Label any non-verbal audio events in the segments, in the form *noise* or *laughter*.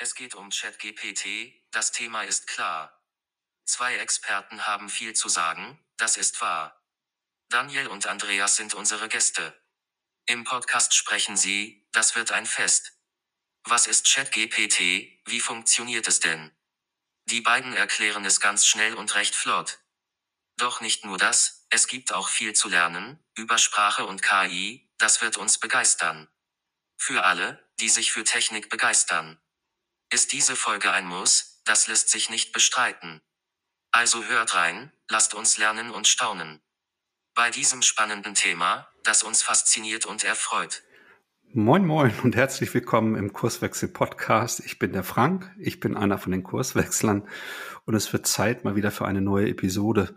Es geht um ChatGPT, das Thema ist klar. Zwei Experten haben viel zu sagen, das ist wahr. Daniel und Andreas sind unsere Gäste. Im Podcast sprechen sie, das wird ein Fest. Was ist ChatGPT, wie funktioniert es denn? Die beiden erklären es ganz schnell und recht flott. Doch nicht nur das, es gibt auch viel zu lernen, über Sprache und KI, das wird uns begeistern. Für alle, die sich für Technik begeistern. Ist diese Folge ein Muss, das lässt sich nicht bestreiten. Also hört rein, lasst uns lernen und staunen. Bei diesem spannenden Thema, das uns fasziniert und erfreut. Moin Moin und herzlich willkommen im Kurswechsel Podcast. Ich bin der Frank, ich bin einer von den Kurswechslern und es wird Zeit mal wieder für eine neue Episode.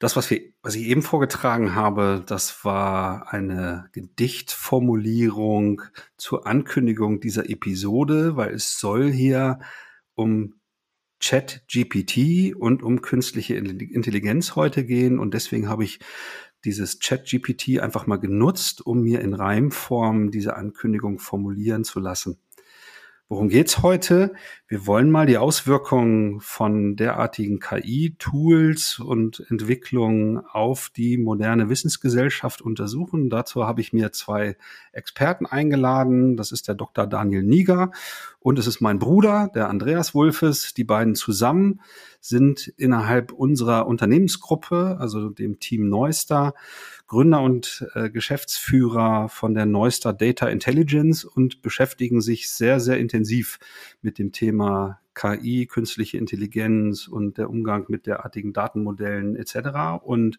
Das, was, wir, was ich eben vorgetragen habe, das war eine Gedichtformulierung zur Ankündigung dieser Episode, weil es soll hier um Chat GPT und um künstliche Intelligenz heute gehen. Und deswegen habe ich dieses Chat GPT einfach mal genutzt, um mir in Reimform diese Ankündigung formulieren zu lassen. Worum geht's heute? Wir wollen mal die Auswirkungen von derartigen KI-Tools und Entwicklungen auf die moderne Wissensgesellschaft untersuchen. Dazu habe ich mir zwei Experten eingeladen. Das ist der Dr. Daniel Nieger und es ist mein Bruder, der Andreas Wulfes. Die beiden zusammen sind innerhalb unserer Unternehmensgruppe, also dem Team Neustar, Gründer und äh, Geschäftsführer von der Neustar Data Intelligence und beschäftigen sich sehr, sehr intensiv mit dem Thema KI, künstliche Intelligenz und der Umgang mit derartigen Datenmodellen etc. Und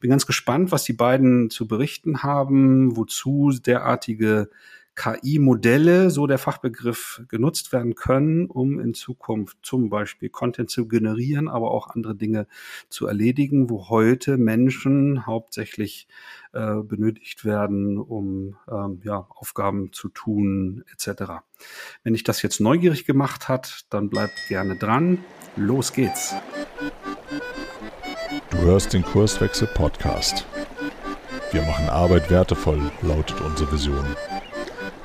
bin ganz gespannt, was die beiden zu berichten haben, wozu derartige KI-Modelle, so der Fachbegriff, genutzt werden können, um in Zukunft zum Beispiel Content zu generieren, aber auch andere Dinge zu erledigen, wo heute Menschen hauptsächlich äh, benötigt werden, um ähm, ja, Aufgaben zu tun etc. Wenn dich das jetzt neugierig gemacht hat, dann bleib gerne dran. Los geht's. Du hörst den Kurswechsel Podcast. Wir machen Arbeit wertevoll, lautet unsere Vision.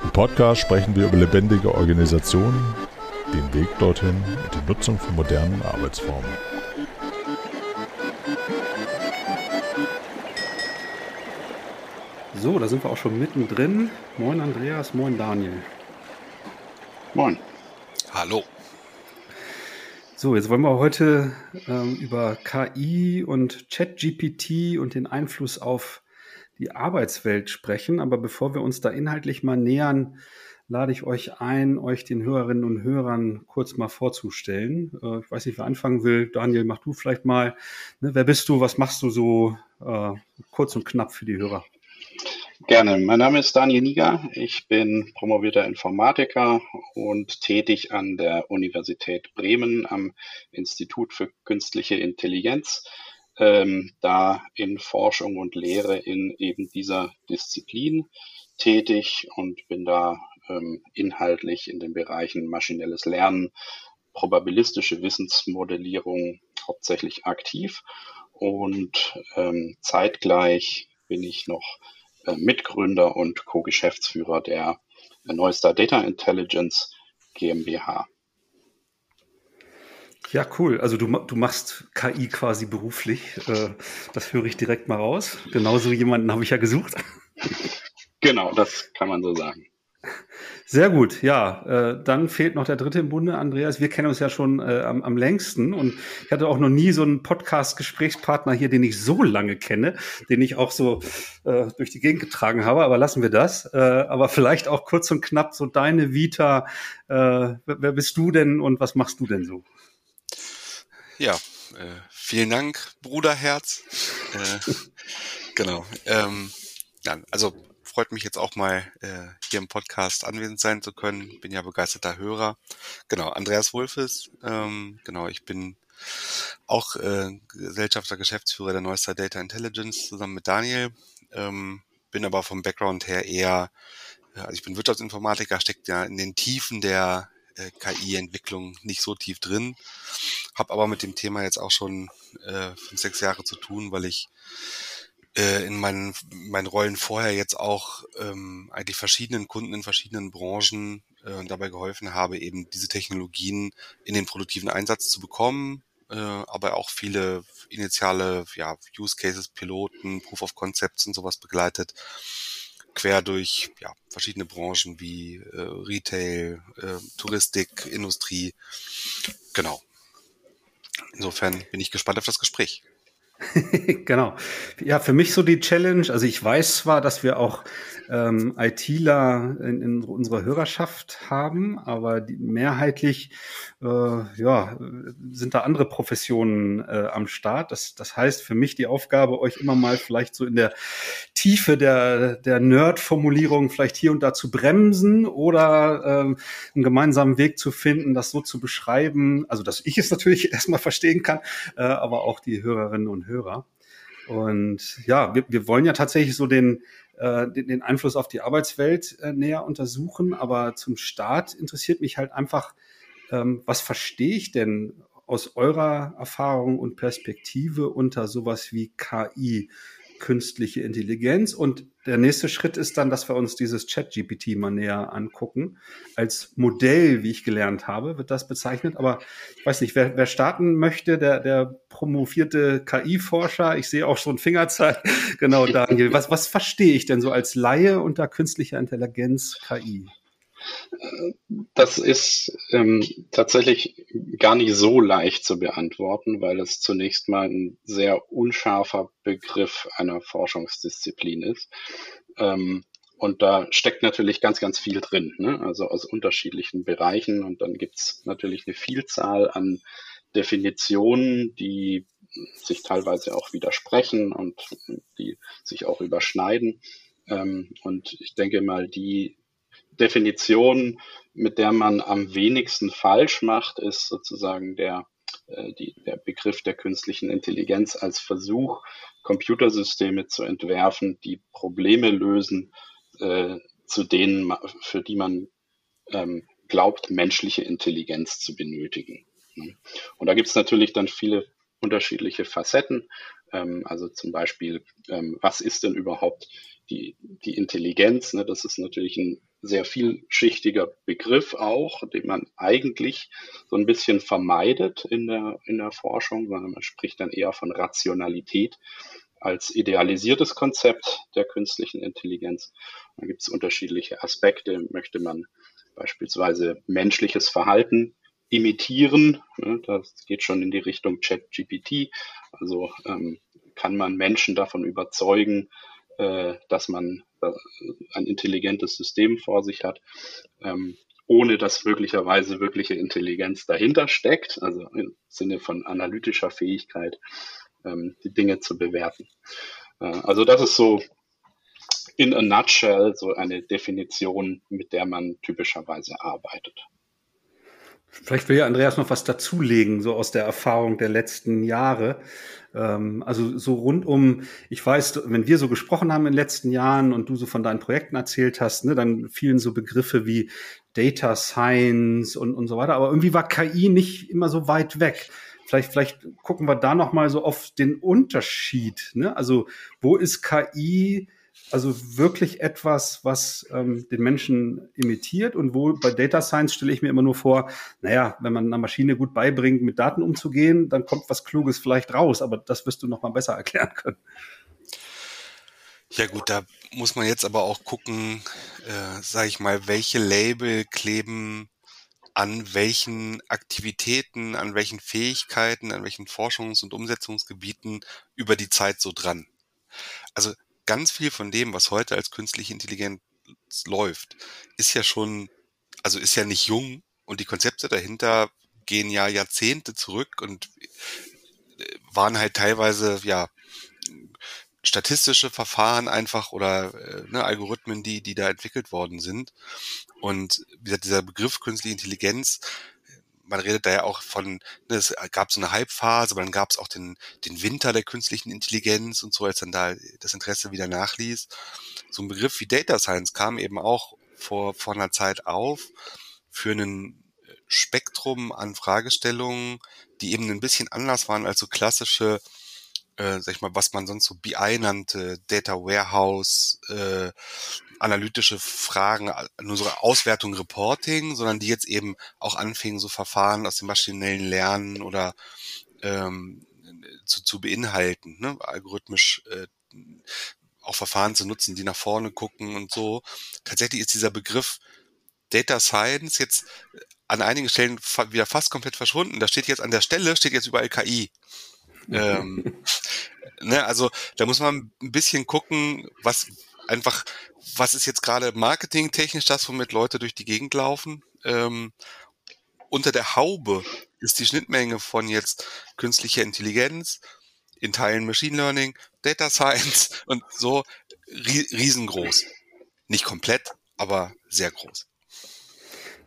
Im Podcast sprechen wir über lebendige Organisationen, den Weg dorthin und die Nutzung von modernen Arbeitsformen. So, da sind wir auch schon mittendrin. Moin Andreas, moin Daniel. Moin. Hallo. So, jetzt wollen wir heute ähm, über KI und ChatGPT und den Einfluss auf die Arbeitswelt sprechen. Aber bevor wir uns da inhaltlich mal nähern, lade ich euch ein, euch den Hörerinnen und Hörern kurz mal vorzustellen. Äh, ich weiß nicht, wer anfangen will. Daniel, mach du vielleicht mal. Ne, wer bist du? Was machst du so? Äh, kurz und knapp für die Hörer. Gerne. Mein Name ist Daniel Niger. Ich bin promovierter Informatiker und tätig an der Universität Bremen am Institut für künstliche Intelligenz ähm, da in Forschung und Lehre in eben dieser Disziplin tätig und bin da ähm, inhaltlich in den Bereichen maschinelles Lernen, probabilistische Wissensmodellierung hauptsächlich aktiv und ähm, zeitgleich bin ich noch äh, Mitgründer und Co-Geschäftsführer der Neustar Data Intelligence GmbH. Ja, cool. Also du, du machst KI quasi beruflich. Äh, das höre ich direkt mal raus. Genauso jemanden habe ich ja gesucht. Genau, das kann man so sagen. Sehr gut, ja. Äh, dann fehlt noch der dritte im Bunde, Andreas. Wir kennen uns ja schon äh, am, am längsten und ich hatte auch noch nie so einen Podcast-Gesprächspartner hier, den ich so lange kenne, den ich auch so äh, durch die Gegend getragen habe. Aber lassen wir das. Äh, aber vielleicht auch kurz und knapp so deine Vita. Äh, wer bist du denn und was machst du denn so? Ja, äh, vielen Dank, Bruderherz. Äh, genau. Ähm, ja, also freut mich jetzt auch mal äh, hier im Podcast anwesend sein zu können. Bin ja begeisterter Hörer. Genau, Andreas Wolfes. Ähm, genau, ich bin auch äh, Gesellschafter, Geschäftsführer der Neustar Data Intelligence zusammen mit Daniel. Ähm, bin aber vom Background her eher, also ich bin Wirtschaftsinformatiker, steckt ja in den Tiefen der äh, KI-Entwicklung nicht so tief drin, habe aber mit dem Thema jetzt auch schon äh, fünf, sechs Jahre zu tun, weil ich äh, in meinen, meinen Rollen vorher jetzt auch ähm, eigentlich verschiedenen Kunden in verschiedenen Branchen äh, dabei geholfen habe, eben diese Technologien in den produktiven Einsatz zu bekommen, äh, aber auch viele initiale ja, Use Cases, Piloten, Proof of Concepts und sowas begleitet, quer durch ja, verschiedene Branchen wie äh, Retail, äh, Touristik, Industrie. Genau. Insofern bin ich gespannt auf das Gespräch. *laughs* genau. Ja, für mich so die Challenge. Also ich weiß zwar, dass wir auch ähm, ITler in, in unserer Hörerschaft haben, aber die, mehrheitlich äh, ja, sind da andere Professionen äh, am Start. Das, das heißt für mich die Aufgabe, euch immer mal vielleicht so in der Tiefe der, der Nerd-Formulierung vielleicht hier und da zu bremsen oder ähm, einen gemeinsamen Weg zu finden, das so zu beschreiben. Also dass ich es natürlich *laughs* erstmal verstehen kann, äh, aber auch die Hörerinnen und Hörer. Und ja, wir, wir wollen ja tatsächlich so den, äh, den, den Einfluss auf die Arbeitswelt äh, näher untersuchen. Aber zum Start interessiert mich halt einfach, ähm, was verstehe ich denn aus eurer Erfahrung und Perspektive unter sowas wie KI? Künstliche Intelligenz. Und der nächste Schritt ist dann, dass wir uns dieses Chat-GPT mal näher angucken. Als Modell, wie ich gelernt habe, wird das bezeichnet. Aber ich weiß nicht, wer, wer starten möchte, der, der promovierte KI-Forscher, ich sehe auch schon Fingerzeit. *laughs* genau, Daniel. Was, was verstehe ich denn so als Laie unter künstlicher Intelligenz KI? Das ist ähm, tatsächlich gar nicht so leicht zu beantworten, weil es zunächst mal ein sehr unscharfer Begriff einer Forschungsdisziplin ist. Ähm, und da steckt natürlich ganz, ganz viel drin, ne? also aus unterschiedlichen Bereichen. Und dann gibt es natürlich eine Vielzahl an Definitionen, die sich teilweise auch widersprechen und die sich auch überschneiden. Ähm, und ich denke mal, die Definition, mit der man am wenigsten falsch macht, ist sozusagen der, äh, die, der Begriff der künstlichen Intelligenz als Versuch, Computersysteme zu entwerfen, die Probleme lösen, äh, zu denen, für die man ähm, glaubt, menschliche Intelligenz zu benötigen. Und da gibt es natürlich dann viele unterschiedliche Facetten. Ähm, also zum Beispiel, ähm, was ist denn überhaupt die, die Intelligenz? Ne? Das ist natürlich ein sehr vielschichtiger Begriff auch, den man eigentlich so ein bisschen vermeidet in der, in der Forschung, sondern man spricht dann eher von Rationalität als idealisiertes Konzept der künstlichen Intelligenz. Da gibt es unterschiedliche Aspekte. Möchte man beispielsweise menschliches Verhalten imitieren? Ne, das geht schon in die Richtung Chat-GPT. Also ähm, kann man Menschen davon überzeugen, äh, dass man äh, ein intelligentes System vor sich hat, ähm, ohne dass möglicherweise wirkliche Intelligenz dahinter steckt, also im Sinne von analytischer Fähigkeit, ähm, die Dinge zu bewerten. Äh, also das ist so in a nutshell so eine Definition, mit der man typischerweise arbeitet. Vielleicht will ja Andreas noch was dazulegen, so aus der Erfahrung der letzten Jahre. Ähm, also so rund um, ich weiß, wenn wir so gesprochen haben in den letzten Jahren und du so von deinen Projekten erzählt hast, ne, dann fielen so Begriffe wie Data Science und, und so weiter. Aber irgendwie war KI nicht immer so weit weg. Vielleicht, vielleicht gucken wir da noch mal so auf den Unterschied. Ne? Also wo ist KI also wirklich etwas, was ähm, den Menschen imitiert und wo bei Data Science stelle ich mir immer nur vor, naja, wenn man einer Maschine gut beibringt, mit Daten umzugehen, dann kommt was Kluges vielleicht raus, aber das wirst du noch mal besser *laughs* erklären können. Ja gut, da muss man jetzt aber auch gucken, äh, sage ich mal, welche Label kleben an welchen Aktivitäten, an welchen Fähigkeiten, an welchen Forschungs- und Umsetzungsgebieten über die Zeit so dran. Also ganz viel von dem, was heute als künstliche Intelligenz läuft, ist ja schon, also ist ja nicht jung und die Konzepte dahinter gehen ja Jahrzehnte zurück und äh, waren halt teilweise ja statistische Verfahren einfach oder äh, ne, Algorithmen, die die da entwickelt worden sind. Und wie gesagt, dieser Begriff künstliche Intelligenz man redet da ja auch von, ne, es gab so eine Hype-Phase, aber dann gab es auch den, den Winter der künstlichen Intelligenz und so, als dann da das Interesse wieder nachließ. So ein Begriff wie Data Science kam eben auch vor, vor einer Zeit auf für einen Spektrum an Fragestellungen, die eben ein bisschen anders waren als so klassische äh, sag ich mal, was man sonst so BI nannte, Data Warehouse, äh, analytische Fragen, nur so Auswertung, Reporting, sondern die jetzt eben auch anfingen, so Verfahren aus dem maschinellen Lernen oder ähm, zu, zu beinhalten, ne? algorithmisch äh, auch Verfahren zu nutzen, die nach vorne gucken und so. Tatsächlich ist dieser Begriff Data Science jetzt an einigen Stellen wieder fast komplett verschwunden. Da steht jetzt an der Stelle, steht jetzt überall KI. Ähm, ne, also da muss man ein bisschen gucken, was einfach, was ist jetzt gerade marketingtechnisch das, womit Leute durch die Gegend laufen. Ähm, unter der Haube ist die Schnittmenge von jetzt künstlicher Intelligenz, in Teilen Machine Learning, Data Science *laughs* und so riesengroß. Nicht komplett, aber sehr groß.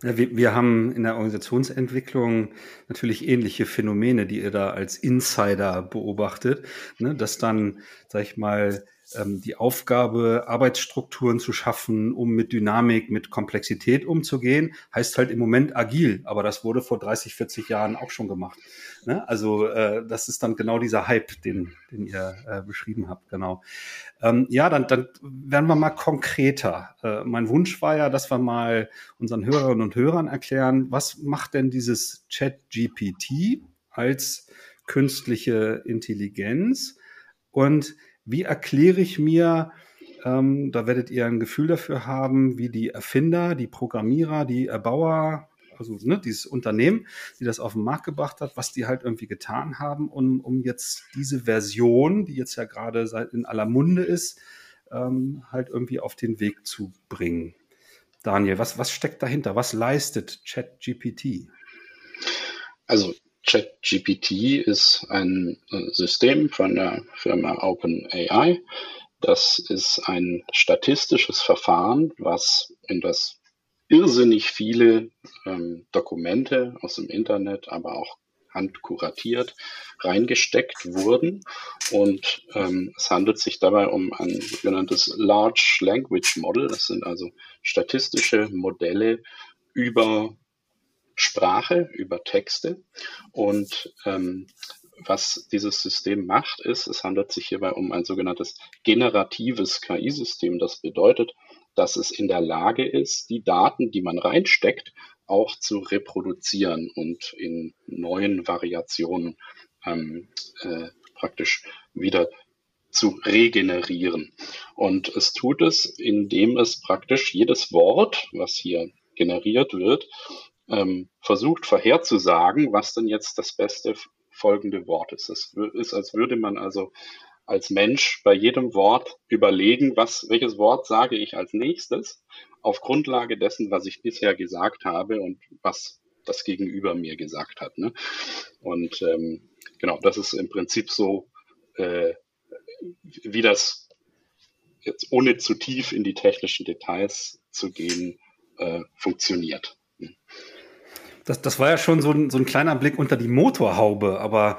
Ja, wir, wir haben in der Organisationsentwicklung natürlich ähnliche Phänomene, die ihr da als Insider beobachtet, ne, dass dann, sag ich mal, die Aufgabe, Arbeitsstrukturen zu schaffen, um mit Dynamik, mit Komplexität umzugehen, heißt halt im Moment agil. Aber das wurde vor 30, 40 Jahren auch schon gemacht. Ne? Also äh, das ist dann genau dieser Hype, den, den ihr äh, beschrieben habt. Genau. Ähm, ja, dann, dann werden wir mal konkreter. Äh, mein Wunsch war ja, dass wir mal unseren Hörerinnen und Hörern erklären, was macht denn dieses Chat GPT als künstliche Intelligenz und wie erkläre ich mir, ähm, da werdet ihr ein Gefühl dafür haben, wie die Erfinder, die Programmierer, die Erbauer, also ne, dieses Unternehmen, die das auf den Markt gebracht hat, was die halt irgendwie getan haben, um, um jetzt diese Version, die jetzt ja gerade seit in aller Munde ist, ähm, halt irgendwie auf den Weg zu bringen. Daniel, was, was steckt dahinter? Was leistet ChatGPT? Also ChatGPT ist ein äh, System von der Firma OpenAI. Das ist ein statistisches Verfahren, was in das irrsinnig viele ähm, Dokumente aus dem Internet, aber auch handkuratiert reingesteckt wurden. Und ähm, es handelt sich dabei um ein sogenanntes Large Language Model. Das sind also statistische Modelle über Sprache, über Texte. Und ähm, was dieses System macht, ist, es handelt sich hierbei um ein sogenanntes generatives KI-System. Das bedeutet, dass es in der Lage ist, die Daten, die man reinsteckt, auch zu reproduzieren und in neuen Variationen ähm, äh, praktisch wieder zu regenerieren. Und es tut es, indem es praktisch jedes Wort, was hier generiert wird, ähm, versucht vorherzusagen, was denn jetzt das beste folgende Wort ist. Es ist, als würde man also als Mensch bei jedem Wort überlegen, was, welches Wort sage ich als nächstes, auf Grundlage dessen, was ich bisher gesagt habe und was das Gegenüber mir gesagt hat. Ne? Und ähm, genau, das ist im Prinzip so, äh, wie das jetzt ohne zu tief in die technischen Details zu gehen, äh, funktioniert das, das war ja schon so ein, so ein kleiner Blick unter die Motorhaube, aber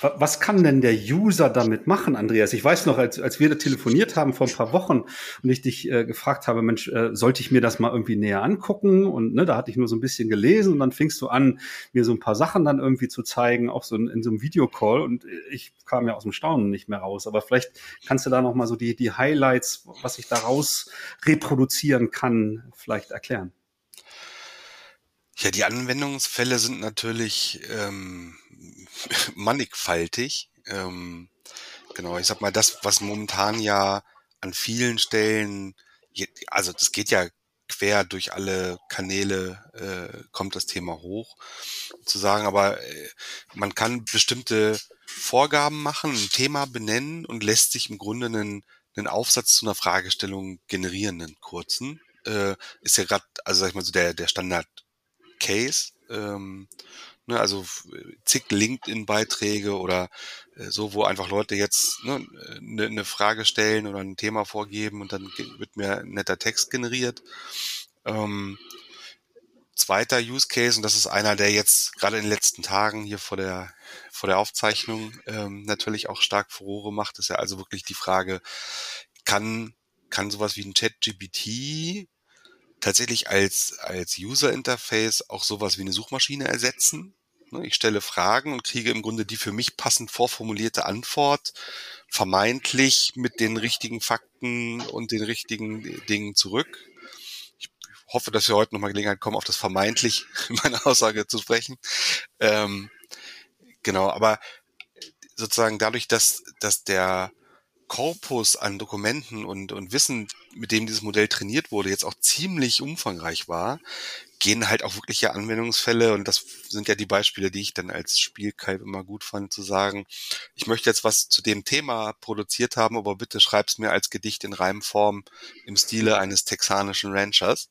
was kann denn der User damit machen, Andreas? Ich weiß noch, als, als wir da telefoniert haben vor ein paar Wochen und ich dich äh, gefragt habe, Mensch, äh, sollte ich mir das mal irgendwie näher angucken? Und ne, da hatte ich nur so ein bisschen gelesen und dann fingst du an, mir so ein paar Sachen dann irgendwie zu zeigen, auch so in, in so einem Videocall und ich kam ja aus dem Staunen nicht mehr raus. Aber vielleicht kannst du da noch mal so die, die Highlights, was ich daraus reproduzieren kann, vielleicht erklären. Ja, die Anwendungsfälle sind natürlich ähm, *laughs* mannigfaltig. Ähm, genau, ich sag mal, das, was momentan ja an vielen Stellen, also das geht ja quer durch alle Kanäle, äh, kommt das Thema hoch, zu sagen, aber äh, man kann bestimmte Vorgaben machen, ein Thema benennen und lässt sich im Grunde einen, einen Aufsatz zu einer Fragestellung generieren, einen kurzen. Äh, ist ja gerade, also sag ich mal so der, der Standard Case. Ähm, ne, also zig LinkedIn-Beiträge oder äh, so, wo einfach Leute jetzt ne, ne ne Frage stellen oder ein Thema vorgeben und dann wird mir ein netter Text generiert. Ähm, zweiter Use Case, und das ist einer, der jetzt gerade in den letzten Tagen hier vor der, vor der Aufzeichnung ähm, natürlich auch stark Furore macht, ist ja also wirklich die Frage, kann, kann sowas wie ein Chat-GPT tatsächlich als, als User Interface auch sowas wie eine Suchmaschine ersetzen. Ne, ich stelle Fragen und kriege im Grunde die für mich passend vorformulierte Antwort, vermeintlich mit den richtigen Fakten und den richtigen Dingen zurück. Ich hoffe, dass wir heute nochmal Gelegenheit kommen, auf das vermeintlich in *laughs* meiner Aussage zu sprechen. Ähm, genau, aber sozusagen dadurch, dass, dass der Korpus an Dokumenten und, und Wissen, mit dem dieses Modell trainiert wurde, jetzt auch ziemlich umfangreich war, gehen halt auch wirkliche Anwendungsfälle und das sind ja die Beispiele, die ich dann als Spielkalb immer gut fand, zu sagen, ich möchte jetzt was zu dem Thema produziert haben, aber bitte schreib's mir als Gedicht in Reimform im Stile eines texanischen Ranchers.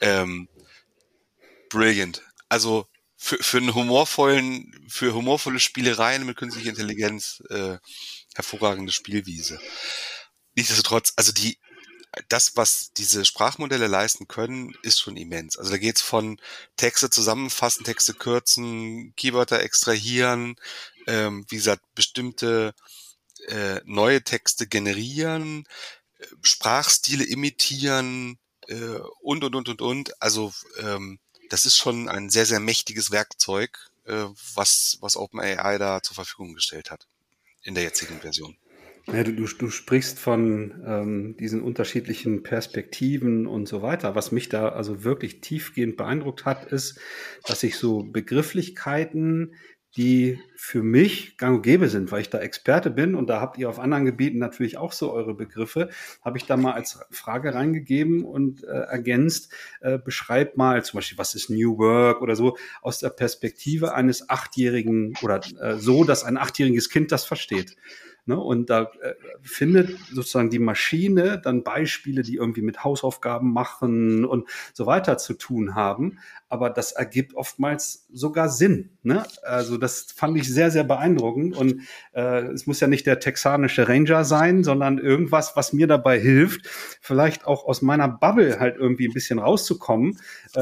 Ähm, brilliant. Also für, für einen humorvollen, für humorvolle Spielereien mit künstlicher Intelligenz äh, hervorragende Spielwiese. Nichtsdestotrotz, also die, das, was diese Sprachmodelle leisten können, ist schon immens. Also da geht's von Texte zusammenfassen, Texte kürzen, Keywörter extrahieren, ähm, wie gesagt, bestimmte äh, neue Texte generieren, äh, Sprachstile imitieren äh, und, und, und, und, und. Also ähm, das ist schon ein sehr, sehr mächtiges Werkzeug, äh, was, was OpenAI da zur Verfügung gestellt hat in der jetzigen Version. Ja, du, du, du sprichst von ähm, diesen unterschiedlichen Perspektiven und so weiter. Was mich da also wirklich tiefgehend beeindruckt hat, ist, dass ich so Begrifflichkeiten die für mich gang und gäbe sind, weil ich da Experte bin und da habt ihr auf anderen Gebieten natürlich auch so eure Begriffe, habe ich da mal als Frage reingegeben und äh, ergänzt, äh, beschreibt mal zum Beispiel, was ist New Work oder so, aus der Perspektive eines Achtjährigen oder äh, so, dass ein achtjähriges Kind das versteht. Ne? Und da äh, findet sozusagen die Maschine dann Beispiele, die irgendwie mit Hausaufgaben machen und so weiter zu tun haben. Aber das ergibt oftmals sogar Sinn. Ne? Also das fand ich sehr, sehr beeindruckend. Und äh, es muss ja nicht der texanische Ranger sein, sondern irgendwas, was mir dabei hilft, vielleicht auch aus meiner Bubble halt irgendwie ein bisschen rauszukommen, äh,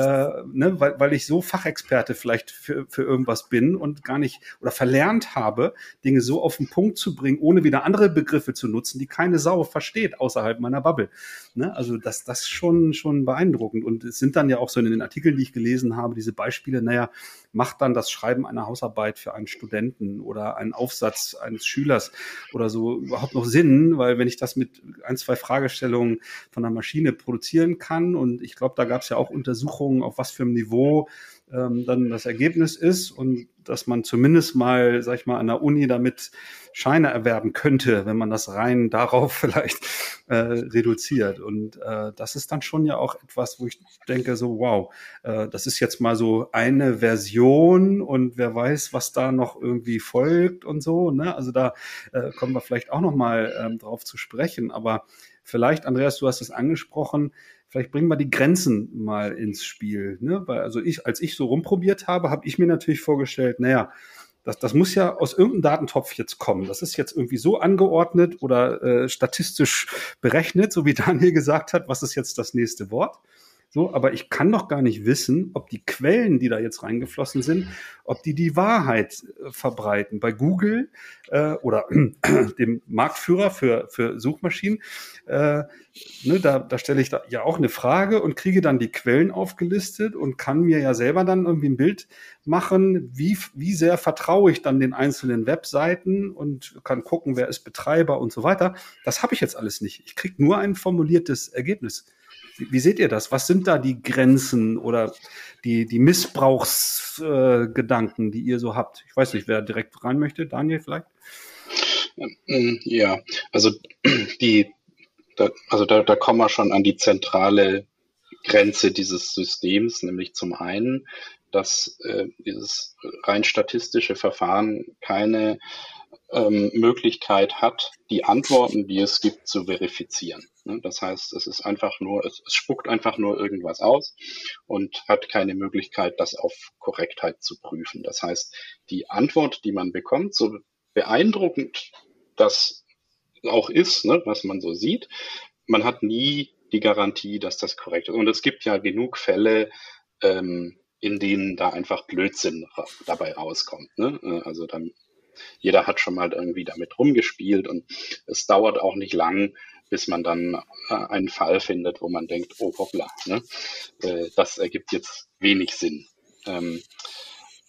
ne? weil, weil ich so Fachexperte vielleicht für, für irgendwas bin und gar nicht oder verlernt habe, Dinge so auf den Punkt zu bringen, ohne wieder andere Begriffe zu nutzen, die keine Sau versteht außerhalb meiner Bubble. Ne? Also das, das schon, schon beeindruckend. Und es sind dann ja auch so in den Artikeln, die ich gelesen habe, diese Beispiele, naja, macht dann das Schreiben einer Hausarbeit für einen Studenten oder einen Aufsatz eines Schülers oder so überhaupt noch Sinn, weil wenn ich das mit ein, zwei Fragestellungen von der Maschine produzieren kann und ich glaube, da gab es ja auch Untersuchungen, auf was für einem Niveau ähm, dann das Ergebnis ist und dass man zumindest mal, sag ich mal, an der Uni damit Scheine erwerben könnte, wenn man das rein *laughs* darauf vielleicht äh, reduziert. Und äh, das ist dann schon ja auch etwas, wo ich denke, so, wow, äh, das ist jetzt mal so eine Version und wer weiß, was da noch irgendwie folgt und so. Ne? Also da äh, kommen wir vielleicht auch noch mal ähm, drauf zu sprechen. Aber vielleicht, Andreas, du hast es angesprochen, vielleicht bringen wir die Grenzen mal ins Spiel. Ne? Weil also ich, als ich so rumprobiert habe, habe ich mir natürlich vorgestellt, naja, das, das muss ja aus irgendeinem Datentopf jetzt kommen. Das ist jetzt irgendwie so angeordnet oder äh, statistisch berechnet, so wie Daniel gesagt hat, was ist jetzt das nächste Wort. So, aber ich kann doch gar nicht wissen, ob die Quellen, die da jetzt reingeflossen sind, ob die die Wahrheit äh, verbreiten. Bei Google äh, oder *clears throat* dem Marktführer für, für Suchmaschinen, äh, ne, da, da stelle ich da ja auch eine Frage und kriege dann die Quellen aufgelistet und kann mir ja selber dann irgendwie ein Bild machen, wie, wie sehr vertraue ich dann den einzelnen Webseiten und kann gucken, wer ist Betreiber und so weiter. Das habe ich jetzt alles nicht. Ich kriege nur ein formuliertes Ergebnis. Wie, seht ihr das? Was sind da die Grenzen oder die, die Missbrauchsgedanken, äh, die ihr so habt? Ich weiß nicht, wer direkt rein möchte. Daniel vielleicht? Ähm, ja, also *clears throat* die, da, also da, da kommen wir schon an die zentrale Grenze dieses Systems, nämlich zum einen, dass äh, dieses rein statistische Verfahren keine ähm, Möglichkeit hat, die Antworten, die es gibt, zu verifizieren. Ne? Das heißt, es ist einfach nur, es, es spuckt einfach nur irgendwas aus und hat keine Möglichkeit, das auf Korrektheit zu prüfen. Das heißt, die Antwort, die man bekommt, so beeindruckend das auch ist, ne, was man so sieht, man hat nie die Garantie, dass das korrekt ist. Und es gibt ja genug Fälle, ähm, in denen da einfach Blödsinn dabei rauskommt. Ne? Äh, also dann jeder hat schon mal irgendwie damit rumgespielt und es dauert auch nicht lang, bis man dann äh, einen Fall findet, wo man denkt, oh hoppla, ne? Äh, das ergibt jetzt wenig Sinn. Ähm,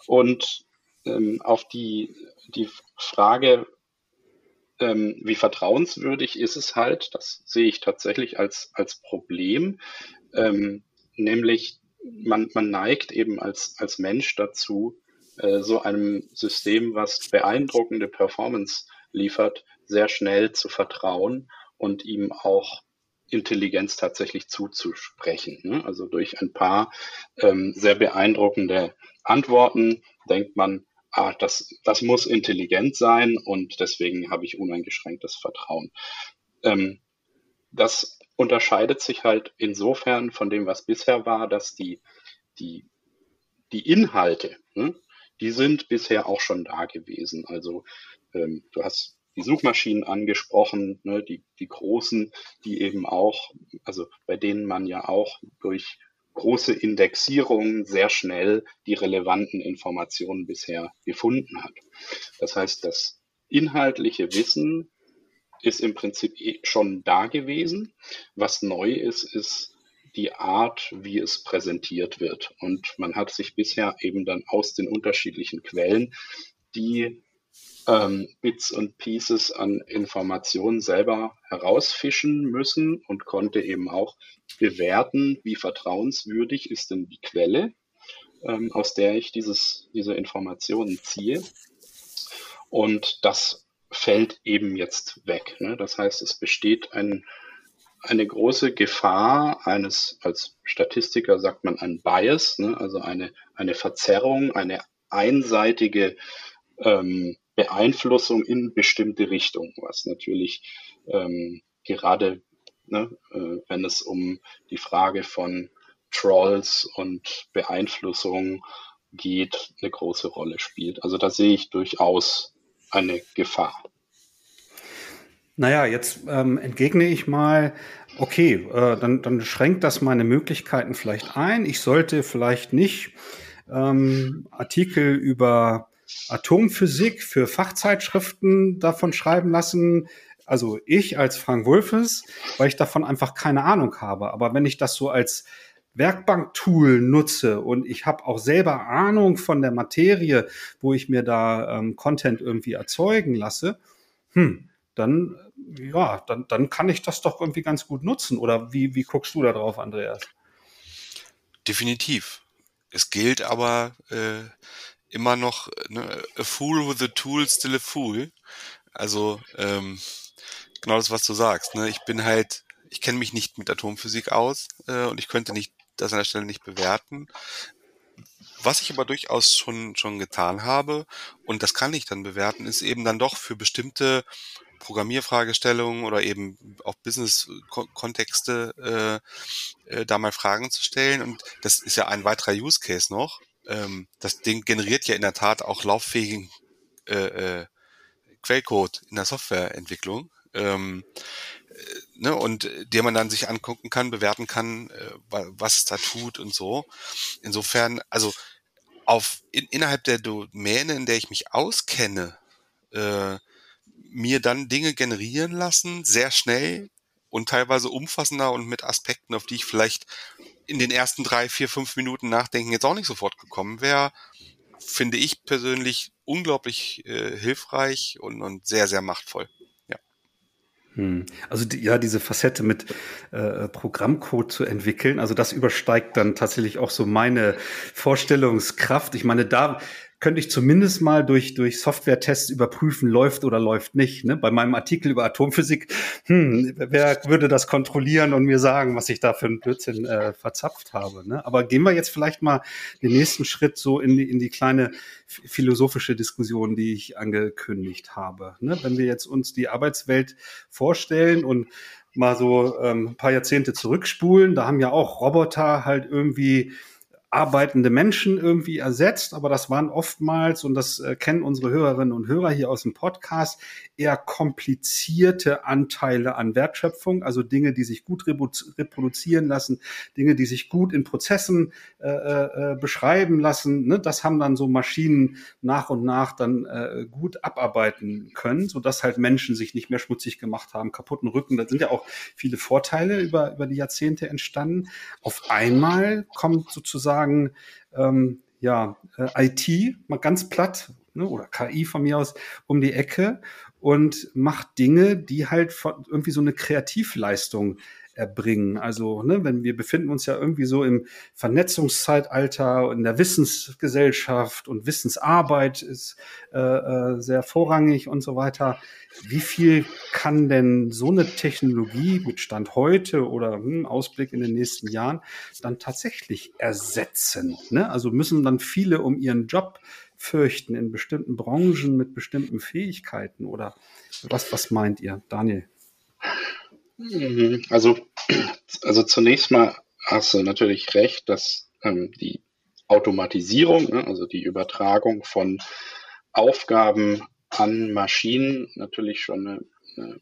und ähm, auf die, die Frage, ähm, wie vertrauenswürdig ist es halt, das sehe ich tatsächlich als, als Problem, nämlich man, man neigt eben als, als Mensch dazu, äh, so einem System, was beeindruckende Performance liefert, sehr schnell zu vertrauen und ihm auch Intelligenz tatsächlich zuzusprechen. Ne? Also durch ein paar ähm, sehr beeindruckende Antworten denkt man, ah, das, das muss intelligent sein und deswegen habe ich uneingeschränktes Vertrauen. Ähm, das unterscheidet sich halt insofern von dem, was bisher war, dass die, die, die Inhalte, ne, die sind bisher auch schon da gewesen. Also ähm, du hast die Suchmaschinen angesprochen, ne, die, die großen, die eben auch, also bei denen man ja auch durch große Indexierungen sehr schnell die relevanten Informationen bisher gefunden hat. Das heißt, das inhaltliche Wissen ist im Prinzip eh schon da gewesen. Was neu ist, ist die Art, wie es präsentiert wird. Und man hat sich bisher eben dann aus den unterschiedlichen Quellen die ähm, Bits und Pieces an Informationen selber herausfischen müssen und konnte eben auch bewerten, wie vertrauenswürdig ist denn die Quelle, ähm, aus der ich dieses, diese Informationen ziehe. Und das fällt eben jetzt weg. Ne? Das heißt, es besteht ein, eine große Gefahr eines, als Statistiker sagt man ein Bias, ne? also eine, eine Verzerrung, eine einseitige ähm, Beeinflussung in bestimmte Richtungen, was natürlich ähm, gerade, ne, äh, wenn es um die Frage von Trolls und Beeinflussung geht, eine große Rolle spielt. Also da sehe ich durchaus eine Gefahr. Naja, jetzt ähm, entgegne ich mal, okay, äh, dann, dann schränkt das meine Möglichkeiten vielleicht ein. Ich sollte vielleicht nicht ähm, Artikel über Atomphysik für Fachzeitschriften davon schreiben lassen. Also ich als Frank Wulfes, weil ich davon einfach keine Ahnung habe. Aber wenn ich das so als Werkbank-Tool nutze und ich habe auch selber Ahnung von der Materie, wo ich mir da ähm, Content irgendwie erzeugen lasse, hm, dann ja, dann, dann kann ich das doch irgendwie ganz gut nutzen. Oder wie, wie guckst du da drauf, Andreas? Definitiv. Es gilt aber äh, immer noch ne, a fool with a tool, still a fool. Also ähm, genau das, was du sagst. Ne? Ich bin halt, ich kenne mich nicht mit Atomphysik aus äh, und ich könnte nicht das an der Stelle nicht bewerten. Was ich aber durchaus schon schon getan habe und das kann ich dann bewerten, ist eben dann doch für bestimmte Programmierfragestellungen oder eben auch Business-Kontexte äh, äh, da mal Fragen zu stellen. Und das ist ja ein weiterer Use Case noch ähm, das Ding generiert ja in der Tat auch lauffähigen äh, Quellcode in der Softwareentwicklung. Ähm, äh, ne, und der man dann sich angucken kann, bewerten kann, was es da tut und so. Insofern, also auf in, innerhalb der Domäne, in der ich mich auskenne, äh, mir dann Dinge generieren lassen, sehr schnell und teilweise umfassender und mit Aspekten, auf die ich vielleicht in den ersten drei, vier, fünf Minuten Nachdenken jetzt auch nicht sofort gekommen wäre, finde ich persönlich unglaublich äh, hilfreich und, und sehr, sehr machtvoll. Ja. Hm. Also die, ja, diese Facette mit äh, Programmcode zu entwickeln, also das übersteigt dann tatsächlich auch so meine Vorstellungskraft. Ich meine, da könnte ich zumindest mal durch, durch Software-Tests überprüfen, läuft oder läuft nicht. Ne? Bei meinem Artikel über Atomphysik, hm, wer würde das kontrollieren und mir sagen, was ich da für einen Blödsinn äh, verzapft habe. Ne? Aber gehen wir jetzt vielleicht mal den nächsten Schritt so in die, in die kleine philosophische Diskussion, die ich angekündigt habe. Ne? Wenn wir jetzt uns die Arbeitswelt vorstellen und mal so ähm, ein paar Jahrzehnte zurückspulen, da haben ja auch Roboter halt irgendwie arbeitende Menschen irgendwie ersetzt, aber das waren oftmals, und das äh, kennen unsere Hörerinnen und Hörer hier aus dem Podcast, eher komplizierte Anteile an Wertschöpfung, also Dinge, die sich gut reproduzieren lassen, Dinge, die sich gut in Prozessen äh, äh, beschreiben lassen. Ne? Das haben dann so Maschinen nach und nach dann äh, gut abarbeiten können, sodass halt Menschen sich nicht mehr schmutzig gemacht haben, kaputten Rücken. Da sind ja auch viele Vorteile über, über die Jahrzehnte entstanden. Auf einmal kommt sozusagen ähm, ja, äh, IT, mal ganz platt, ne, oder KI von mir aus, um die Ecke und macht Dinge, die halt irgendwie so eine Kreativleistung erbringen. Also, ne, wenn wir befinden uns ja irgendwie so im Vernetzungszeitalter, in der Wissensgesellschaft und Wissensarbeit ist äh, äh, sehr vorrangig und so weiter. Wie viel kann denn so eine Technologie mit Stand heute oder hm, Ausblick in den nächsten Jahren dann tatsächlich ersetzen? Ne? Also müssen dann viele um ihren Job fürchten in bestimmten Branchen mit bestimmten Fähigkeiten oder was, was meint ihr, Daniel? Mhm. Also, also zunächst mal hast du natürlich recht, dass ähm, die Automatisierung, ne, also die Übertragung von Aufgaben an Maschinen natürlich schon eine, eine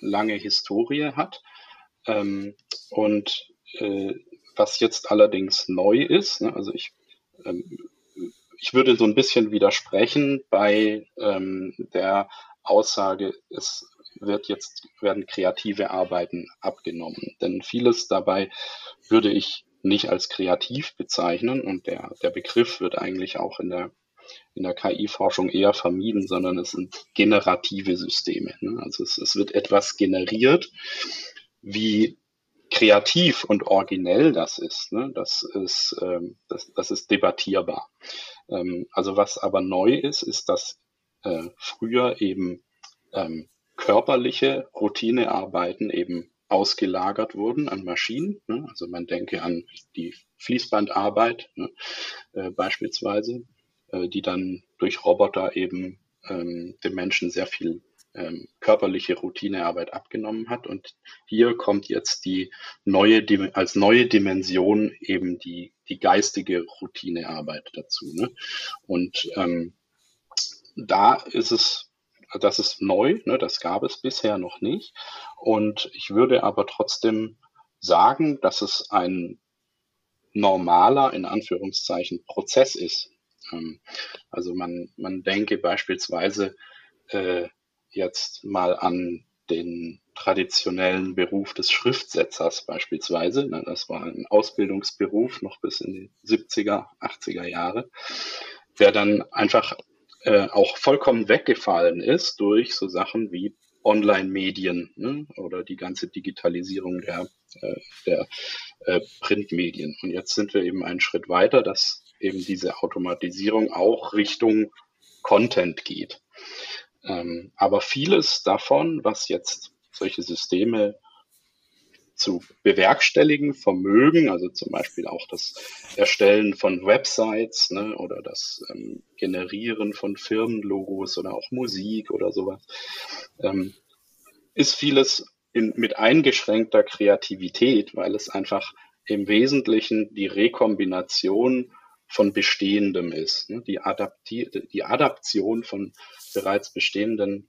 lange Historie hat. Ähm, und äh, was jetzt allerdings neu ist, ne, also ich, ähm, ich würde so ein bisschen widersprechen bei ähm, der Aussage, es wird jetzt, werden kreative Arbeiten abgenommen. Denn vieles dabei würde ich nicht als kreativ bezeichnen und der, der Begriff wird eigentlich auch in der, in der KI-Forschung eher vermieden, sondern es sind generative Systeme. Ne? Also es, es wird etwas generiert, wie kreativ und originell das ist, ne? das, ist ähm, das, das ist debattierbar. Ähm, also was aber neu ist, ist, dass äh, früher eben ähm, körperliche Routinearbeiten eben ausgelagert wurden an Maschinen. Ne? Also man denke an die Fließbandarbeit ne? äh, beispielsweise, äh, die dann durch Roboter eben ähm, dem Menschen sehr viel ähm, körperliche Routinearbeit abgenommen hat. Und hier kommt jetzt die neue, als neue Dimension eben die, die geistige Routinearbeit dazu. Ne? Und ähm, da ist es das ist neu, ne, das gab es bisher noch nicht. Und ich würde aber trotzdem sagen, dass es ein normaler, in Anführungszeichen, Prozess ist. Ähm, also man, man denke beispielsweise äh, jetzt mal an den traditionellen Beruf des Schriftsetzers beispielsweise. Ne, das war ein Ausbildungsberuf noch bis in die 70er, 80er Jahre, der dann einfach äh, auch vollkommen weggefallen ist durch so Sachen wie Online-Medien ne, oder die ganze Digitalisierung der, äh, der äh, Printmedien. Und jetzt sind wir eben einen Schritt weiter, dass eben diese Automatisierung auch Richtung Content geht. Ähm, aber vieles davon, was jetzt solche Systeme zu bewerkstelligen vermögen, also zum Beispiel auch das Erstellen von Websites ne, oder das ähm, Generieren von Firmenlogos oder auch Musik oder sowas, ähm, ist vieles in, mit eingeschränkter Kreativität, weil es einfach im Wesentlichen die Rekombination von Bestehendem ist, ne, die, Adapti die Adaption von bereits bestehenden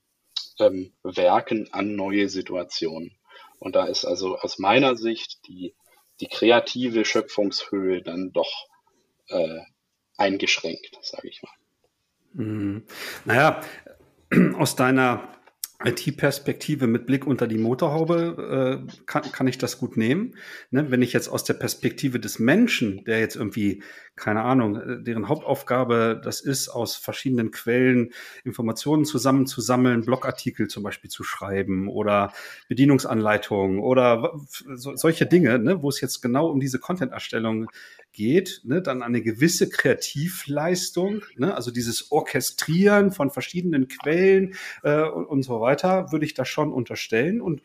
ähm, Werken an neue Situationen. Und da ist also aus meiner Sicht die, die kreative Schöpfungshöhe dann doch äh, eingeschränkt, sage ich mal. Mhm. Naja, *clears throat* aus deiner IT-Perspektive mit Blick unter die Motorhaube äh, kann, kann ich das gut nehmen. Ne? Wenn ich jetzt aus der Perspektive des Menschen, der jetzt irgendwie, keine Ahnung, äh, deren Hauptaufgabe das ist, aus verschiedenen Quellen Informationen zusammenzusammeln, Blogartikel zum Beispiel zu schreiben oder Bedienungsanleitungen oder so, solche Dinge, ne? wo es jetzt genau um diese Content-Erstellung geht, ne, dann eine gewisse Kreativleistung, ne, also dieses Orchestrieren von verschiedenen Quellen äh, und, und so weiter, würde ich da schon unterstellen. Und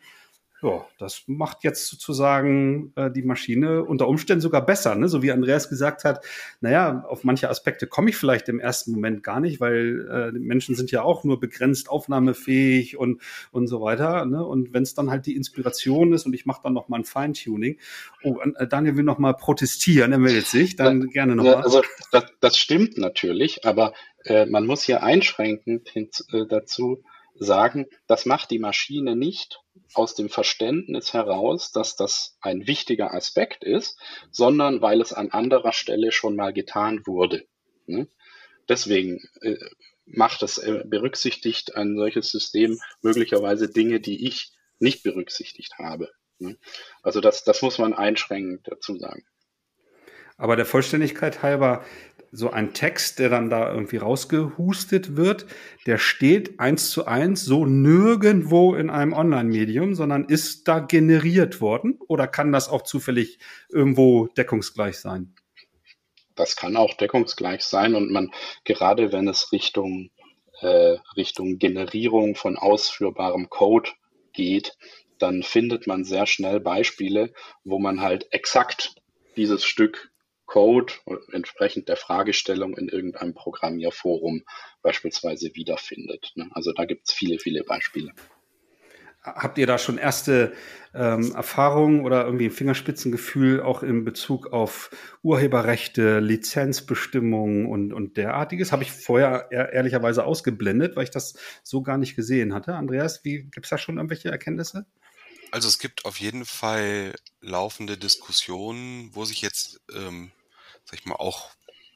ja, das macht jetzt sozusagen äh, die Maschine unter Umständen sogar besser, ne? so wie Andreas gesagt hat. Naja, auf manche Aspekte komme ich vielleicht im ersten Moment gar nicht, weil äh, Menschen sind ja auch nur begrenzt aufnahmefähig und und so weiter. Ne? Und wenn es dann halt die Inspiration ist und ich mache dann noch mal ein Feintuning. Oh, äh, Daniel will noch mal protestieren, er meldet sich, dann ja, gerne noch mal. Also das, das stimmt natürlich, aber äh, man muss hier einschränkend hin, äh, dazu sagen, das macht die Maschine nicht aus dem Verständnis heraus, dass das ein wichtiger Aspekt ist, sondern weil es an anderer Stelle schon mal getan wurde. Ne? Deswegen äh, macht es, äh, berücksichtigt ein solches System möglicherweise Dinge, die ich nicht berücksichtigt habe. Ne? Also das, das muss man einschränkend dazu sagen. Aber der Vollständigkeit halber, so ein Text, der dann da irgendwie rausgehustet wird, der steht eins zu eins so nirgendwo in einem Online-Medium, sondern ist da generiert worden? Oder kann das auch zufällig irgendwo deckungsgleich sein? Das kann auch deckungsgleich sein und man, gerade wenn es Richtung, äh, Richtung Generierung von ausführbarem Code geht, dann findet man sehr schnell Beispiele, wo man halt exakt dieses Stück Code entsprechend der Fragestellung in irgendeinem Programmierforum beispielsweise wiederfindet. Ne? Also da gibt es viele, viele Beispiele. Habt ihr da schon erste ähm, Erfahrungen oder irgendwie ein Fingerspitzengefühl auch in Bezug auf Urheberrechte, Lizenzbestimmungen und, und derartiges? Habe ich vorher ehr ehrlicherweise ausgeblendet, weil ich das so gar nicht gesehen hatte. Andreas, gibt es da schon irgendwelche Erkenntnisse? Also es gibt auf jeden Fall laufende Diskussionen, wo sich jetzt, ähm, sag ich mal, auch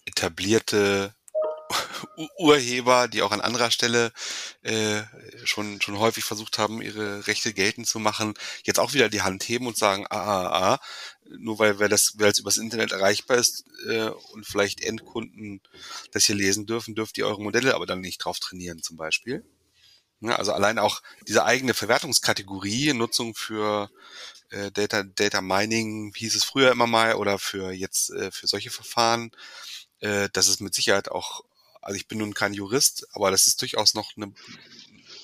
etablierte Urheber, die auch an anderer Stelle äh, schon schon häufig versucht haben, ihre Rechte geltend zu machen, jetzt auch wieder die Hand heben und sagen, ah, ah, ah, nur weil, weil das, weil es übers Internet erreichbar ist äh, und vielleicht Endkunden das hier lesen dürfen, dürft ihr eure Modelle aber dann nicht drauf trainieren, zum Beispiel. Also allein auch diese eigene Verwertungskategorie, Nutzung für äh, Data, Data Mining, hieß es früher immer mal, oder für jetzt äh, für solche Verfahren, äh, das ist mit Sicherheit auch, also ich bin nun kein Jurist, aber das ist durchaus noch eine,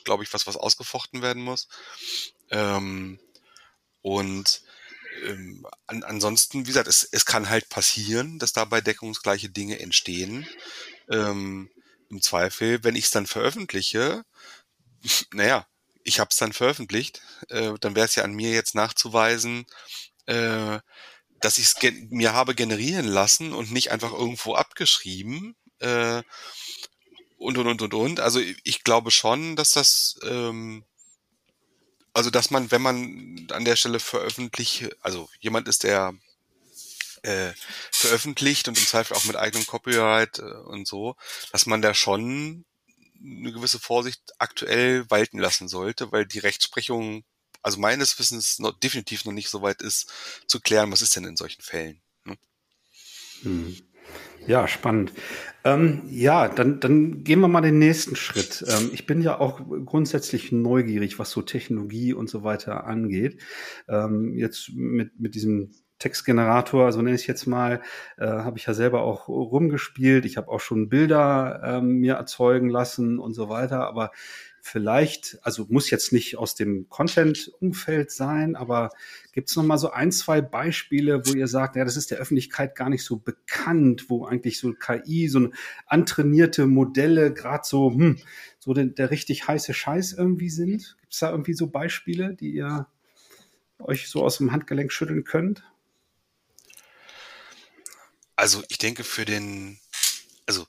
glaube ich, was, was ausgefochten werden muss. Ähm, und ähm, an, ansonsten, wie gesagt, es, es kann halt passieren, dass dabei deckungsgleiche Dinge entstehen. Ähm, Im Zweifel, wenn ich es dann veröffentliche, naja, ich habe es dann veröffentlicht, äh, dann wäre es ja an mir jetzt nachzuweisen, äh, dass ich es mir habe generieren lassen und nicht einfach irgendwo abgeschrieben. Äh, und und und und und. Also ich glaube schon, dass das, ähm, also dass man, wenn man an der Stelle veröffentlicht, also jemand ist, der äh, veröffentlicht und im Zweifel auch mit eigenem Copyright äh, und so, dass man da schon eine gewisse Vorsicht aktuell walten lassen sollte, weil die Rechtsprechung, also meines Wissens noch, definitiv noch nicht so weit ist, zu klären, was ist denn in solchen Fällen. Ne? Hm. Ja, spannend. Ähm, ja, dann, dann gehen wir mal den nächsten Schritt. Ähm, ich bin ja auch grundsätzlich neugierig, was so Technologie und so weiter angeht. Ähm, jetzt mit, mit diesem Textgenerator, so nenne ich jetzt mal, äh, habe ich ja selber auch rumgespielt. Ich habe auch schon Bilder ähm, mir erzeugen lassen und so weiter. Aber vielleicht, also muss jetzt nicht aus dem Content-Umfeld sein, aber gibt es noch mal so ein, zwei Beispiele, wo ihr sagt, ja, das ist der Öffentlichkeit gar nicht so bekannt, wo eigentlich so KI, so antrainierte Modelle gerade so, hm, so der, der richtig heiße Scheiß irgendwie sind? Gibt es da irgendwie so Beispiele, die ihr euch so aus dem Handgelenk schütteln könnt? Also ich denke für den, also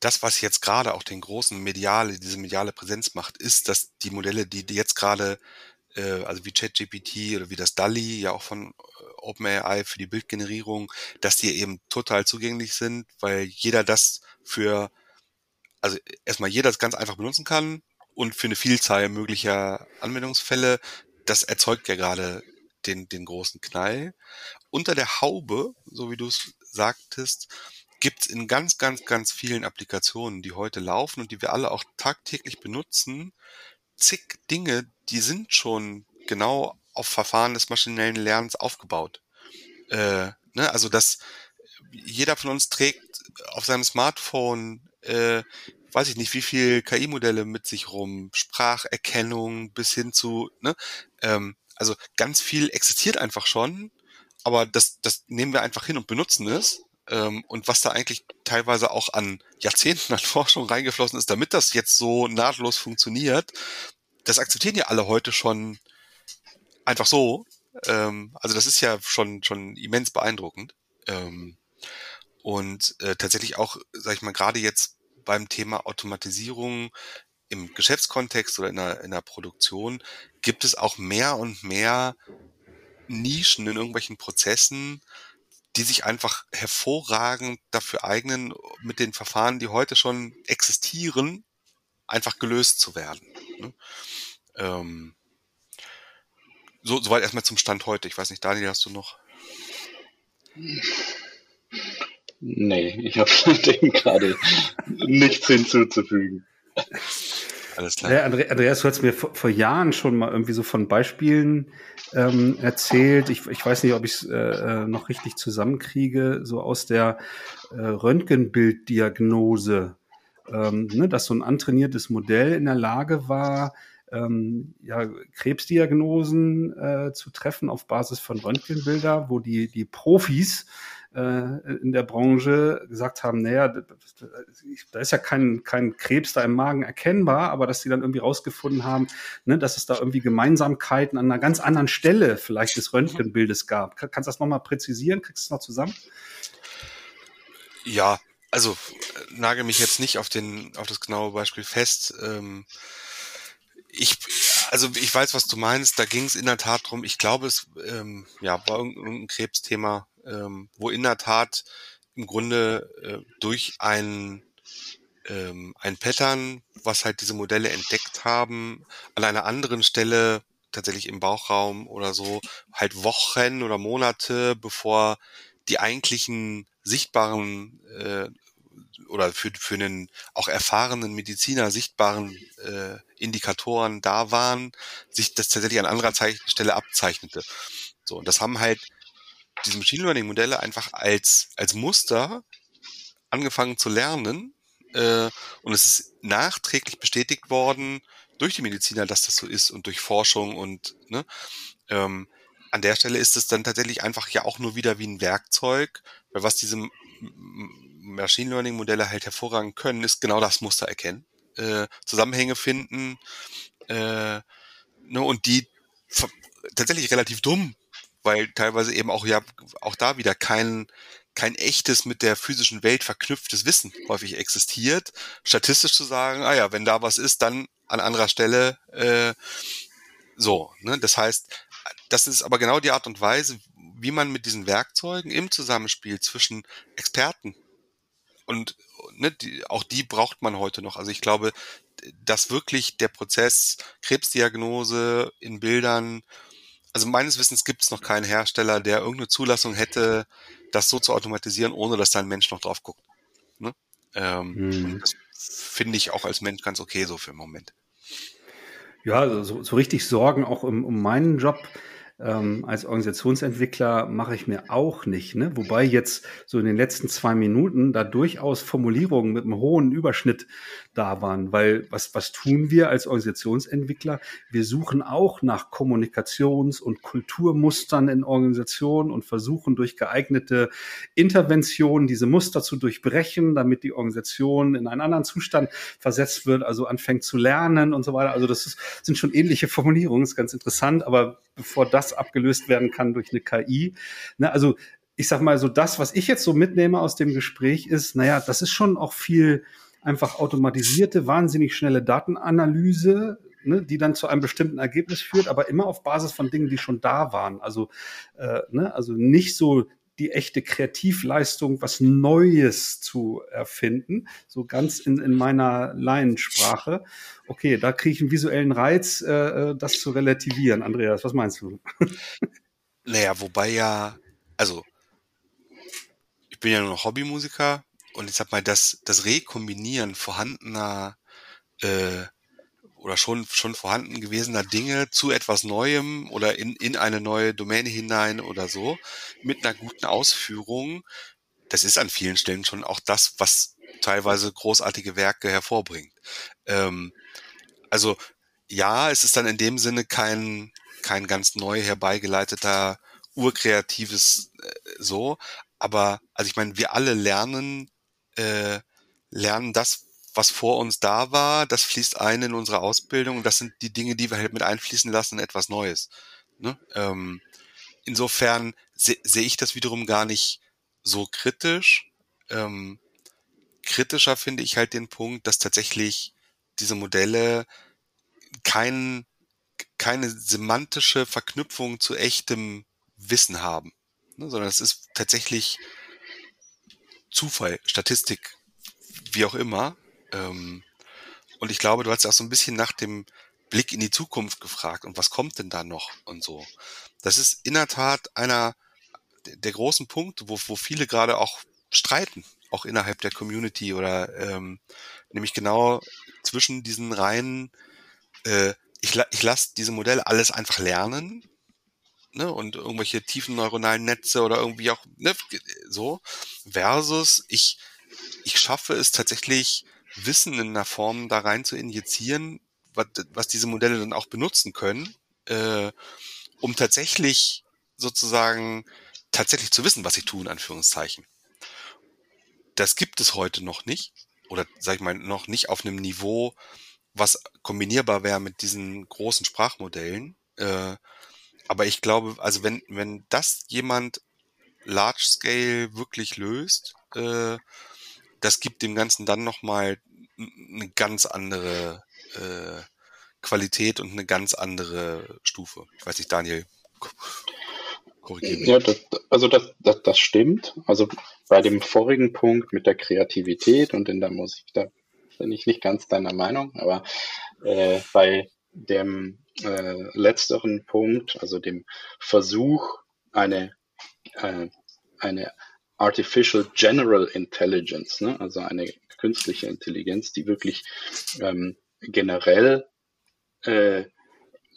das, was jetzt gerade auch den großen mediale, diese mediale Präsenz macht, ist, dass die Modelle, die, jetzt gerade, äh, also wie ChatGPT oder wie das DALI, ja auch von äh, OpenAI für die Bildgenerierung, dass die eben total zugänglich sind, weil jeder das für, also erstmal jeder das ganz einfach benutzen kann und für eine Vielzahl möglicher Anwendungsfälle, das erzeugt ja gerade den, den großen Knall. Unter der Haube, so wie du es sagtest, gibt es in ganz, ganz, ganz vielen Applikationen, die heute laufen und die wir alle auch tagtäglich benutzen, zig Dinge, die sind schon genau auf Verfahren des maschinellen Lernens aufgebaut. Äh, ne? Also dass jeder von uns trägt auf seinem Smartphone, äh, weiß ich nicht, wie viel KI-Modelle mit sich rum, Spracherkennung bis hin zu, ne? Ähm, also ganz viel existiert einfach schon aber das, das nehmen wir einfach hin und benutzen es. Ähm, und was da eigentlich teilweise auch an Jahrzehnten an *laughs* Forschung reingeflossen ist, damit das jetzt so nahtlos funktioniert, das akzeptieren ja alle heute schon einfach so. Ähm, also das ist ja schon, schon immens beeindruckend. Ähm, und äh, tatsächlich auch, sag ich mal, gerade jetzt beim Thema Automatisierung im Geschäftskontext oder in der, in der Produktion gibt es auch mehr und mehr Nischen in irgendwelchen Prozessen, die sich einfach hervorragend dafür eignen, mit den Verfahren, die heute schon existieren, einfach gelöst zu werden. Ne? Ähm, so, soweit erstmal zum Stand heute. Ich weiß nicht, Daniel, hast du noch? Nee, ich habe *laughs* dem gerade nichts hinzuzufügen. *laughs* Alles klar. Ja, Andreas, du hast mir vor, vor, Jahren schon mal irgendwie so von Beispielen ähm, erzählt. Ich, ich weiß nicht, ob ich es äh, äh, noch richtig zusammenkriege, so aus der äh, Röntgenbilddiagnose, ähm, ne, dass so ein antrainiertes Modell in der Lage war, ähm, ja, Krebsdiagnosen äh, zu treffen auf Basis von Röntgenbilder, wo die, die Profis äh, in der Branche gesagt haben, naja, da ist ja kein, kein Krebs da im Magen erkennbar, aber dass sie dann irgendwie rausgefunden haben, ne, dass es da irgendwie Gemeinsamkeiten an einer ganz anderen Stelle vielleicht des Röntgenbildes gab. Kannst du das nochmal präzisieren? Kriegst du es noch zusammen? Ja, also äh, nage mich jetzt nicht auf den auf das genaue Beispiel fest. Ähm, ich also ich weiß, was du meinst. Da ging es in der Tat drum. Ich glaube, es ähm, ja war irgendein Krebsthema, ähm, wo in der Tat im Grunde äh, durch ein ähm, ein Pattern, was halt diese Modelle entdeckt haben, an einer anderen Stelle tatsächlich im Bauchraum oder so, halt Wochen oder Monate bevor die eigentlichen sichtbaren äh, oder für, für einen auch erfahrenen Mediziner sichtbaren äh, Indikatoren da waren, sich das tatsächlich an anderer Stelle abzeichnete. So, und das haben halt diese Machine Learning Modelle einfach als, als Muster angefangen zu lernen. Äh, und es ist nachträglich bestätigt worden durch die Mediziner, dass das so ist und durch Forschung und ne, ähm, an der Stelle ist es dann tatsächlich einfach ja auch nur wieder wie ein Werkzeug, weil was diese Machine Learning Modelle halt hervorragend können, ist genau das Muster erkennen, äh, Zusammenhänge finden äh, ne, und die tatsächlich relativ dumm weil teilweise eben auch ja auch da wieder kein kein echtes mit der physischen Welt verknüpftes Wissen häufig existiert, statistisch zu sagen, ah ja, wenn da was ist, dann an anderer Stelle äh, so. Ne? Das heißt, das ist aber genau die Art und Weise, wie man mit diesen Werkzeugen im Zusammenspiel zwischen Experten und ne, die, auch die braucht man heute noch. Also ich glaube, dass wirklich der Prozess Krebsdiagnose in Bildern also meines Wissens gibt es noch keinen Hersteller, der irgendeine Zulassung hätte, das so zu automatisieren, ohne dass da ein Mensch noch drauf guckt. Ne? Ähm, mhm. Das finde ich auch als Mensch ganz okay so für den Moment. Ja, also so, so richtig Sorgen auch um, um meinen Job ähm, als Organisationsentwickler mache ich mir auch nicht. Ne? Wobei jetzt so in den letzten zwei Minuten da durchaus Formulierungen mit einem hohen Überschnitt da waren. Weil was, was tun wir als Organisationsentwickler? Wir suchen auch nach Kommunikations- und Kulturmustern in Organisationen und versuchen durch geeignete Interventionen diese Muster zu durchbrechen, damit die Organisation in einen anderen Zustand versetzt wird, also anfängt zu lernen und so weiter. Also das ist, sind schon ähnliche Formulierungen, ist ganz interessant, aber bevor das abgelöst werden kann durch eine KI. Ne, also ich sag mal so, das, was ich jetzt so mitnehme aus dem Gespräch ist, naja, das ist schon auch viel einfach automatisierte, wahnsinnig schnelle Datenanalyse, ne, die dann zu einem bestimmten Ergebnis führt, aber immer auf Basis von Dingen, die schon da waren. Also, äh, ne, also nicht so die echte Kreativleistung, was Neues zu erfinden, so ganz in, in meiner Laiensprache. Okay, da kriege ich einen visuellen Reiz, äh, äh das zu relativieren. Andreas, was meinst du? Naja, wobei ja, also ich bin ja nur noch Hobbymusiker und ich sag mal, das, das Rekombinieren vorhandener äh, oder schon, schon vorhanden gewesener Dinge zu etwas Neuem oder in, in eine neue Domäne hinein oder so, mit einer guten Ausführung, das ist an vielen Stellen schon auch das, was teilweise großartige Werke hervorbringt. Ähm, also ja, es ist dann in dem Sinne kein, kein ganz neu herbeigeleiteter, urkreatives äh, so, aber also ich meine, wir alle lernen, äh, lernen das, was vor uns da war, das fließt ein in unsere Ausbildung. Das sind die Dinge, die wir halt mit einfließen lassen etwas Neues. Ne? Ähm, insofern sehe seh ich das wiederum gar nicht so kritisch. Ähm, kritischer finde ich halt den Punkt, dass tatsächlich diese Modelle kein, keine semantische Verknüpfung zu echtem Wissen haben, ne? sondern es ist tatsächlich Zufall, Statistik, wie auch immer. Ähm, und ich glaube, du hast auch so ein bisschen nach dem Blick in die Zukunft gefragt und was kommt denn da noch und so. Das ist in der Tat einer der großen Punkte, wo, wo viele gerade auch streiten, auch innerhalb der Community oder ähm, nämlich genau zwischen diesen Reihen, äh, ich, ich lasse diese Modelle alles einfach lernen ne, und irgendwelche tiefen neuronalen Netze oder irgendwie auch ne, so versus ich ich schaffe es tatsächlich Wissen in einer Form da rein zu injizieren, was, was diese Modelle dann auch benutzen können, äh, um tatsächlich sozusagen tatsächlich zu wissen, was sie tun, Anführungszeichen. Das gibt es heute noch nicht oder sag ich mal noch nicht auf einem Niveau, was kombinierbar wäre mit diesen großen Sprachmodellen. Äh, aber ich glaube, also wenn, wenn das jemand large scale wirklich löst, äh, das gibt dem Ganzen dann nochmal eine ganz andere äh, Qualität und eine ganz andere Stufe. Ich weiß nicht, Daniel, korrigiere mich. Ja, das, also das, das, das stimmt. Also bei dem vorigen Punkt mit der Kreativität und in der Musik, da bin ich nicht ganz deiner Meinung, aber äh, bei dem äh, letzteren Punkt, also dem Versuch, eine, äh, eine Artificial General Intelligence, ne? also eine künstliche Intelligenz, die wirklich ähm, generell äh,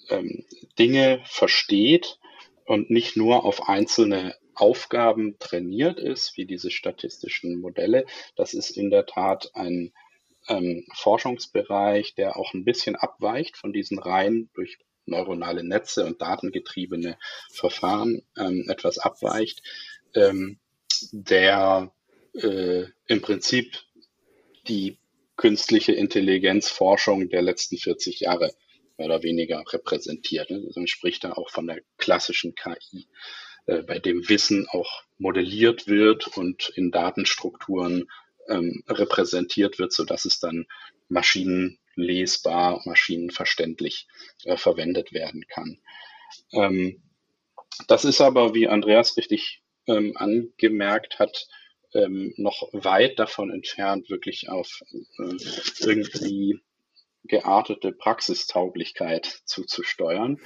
ähm, Dinge versteht und nicht nur auf einzelne Aufgaben trainiert ist, wie diese statistischen Modelle. Das ist in der Tat ein ähm, Forschungsbereich, der auch ein bisschen abweicht von diesen rein durch neuronale Netze und datengetriebene Verfahren ähm, etwas abweicht, ähm, der äh, im Prinzip die künstliche Intelligenzforschung der letzten 40 Jahre mehr oder weniger repräsentiert. Also man spricht da auch von der klassischen KI, äh, bei dem Wissen auch modelliert wird und in Datenstrukturen ähm, repräsentiert wird, so dass es dann maschinenlesbar, maschinenverständlich äh, verwendet werden kann. Ähm, das ist aber, wie Andreas richtig ähm, angemerkt hat, ähm, noch weit davon entfernt, wirklich auf äh, irgendwie geartete Praxistauglichkeit zuzusteuern.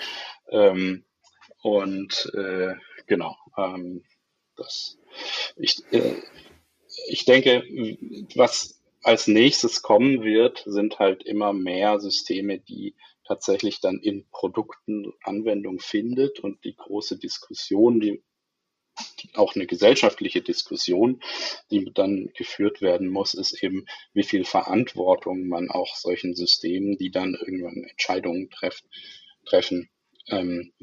Ähm, und äh, genau, ähm, das ich, äh, ich denke, was als nächstes kommen wird, sind halt immer mehr Systeme, die tatsächlich dann in Produkten Anwendung findet und die große Diskussion, die, die, auch eine gesellschaftliche Diskussion, die dann geführt werden muss, ist eben, wie viel Verantwortung man auch solchen Systemen, die dann irgendwann Entscheidungen treffen, treffen ähm,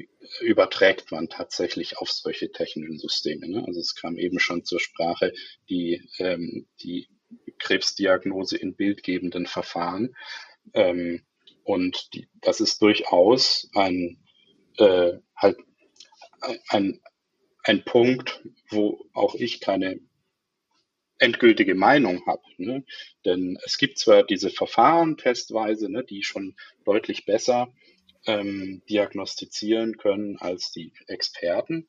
überträgt man tatsächlich auf solche technischen Systeme. Ne? Also es kam eben schon zur Sprache, die, ähm, die Krebsdiagnose in bildgebenden Verfahren. Ähm, und die, das ist durchaus ein, äh, halt ein, ein Punkt, wo auch ich keine endgültige Meinung habe. Ne? Denn es gibt zwar diese Verfahren testweise, ne, die schon deutlich besser ähm, diagnostizieren können als die Experten.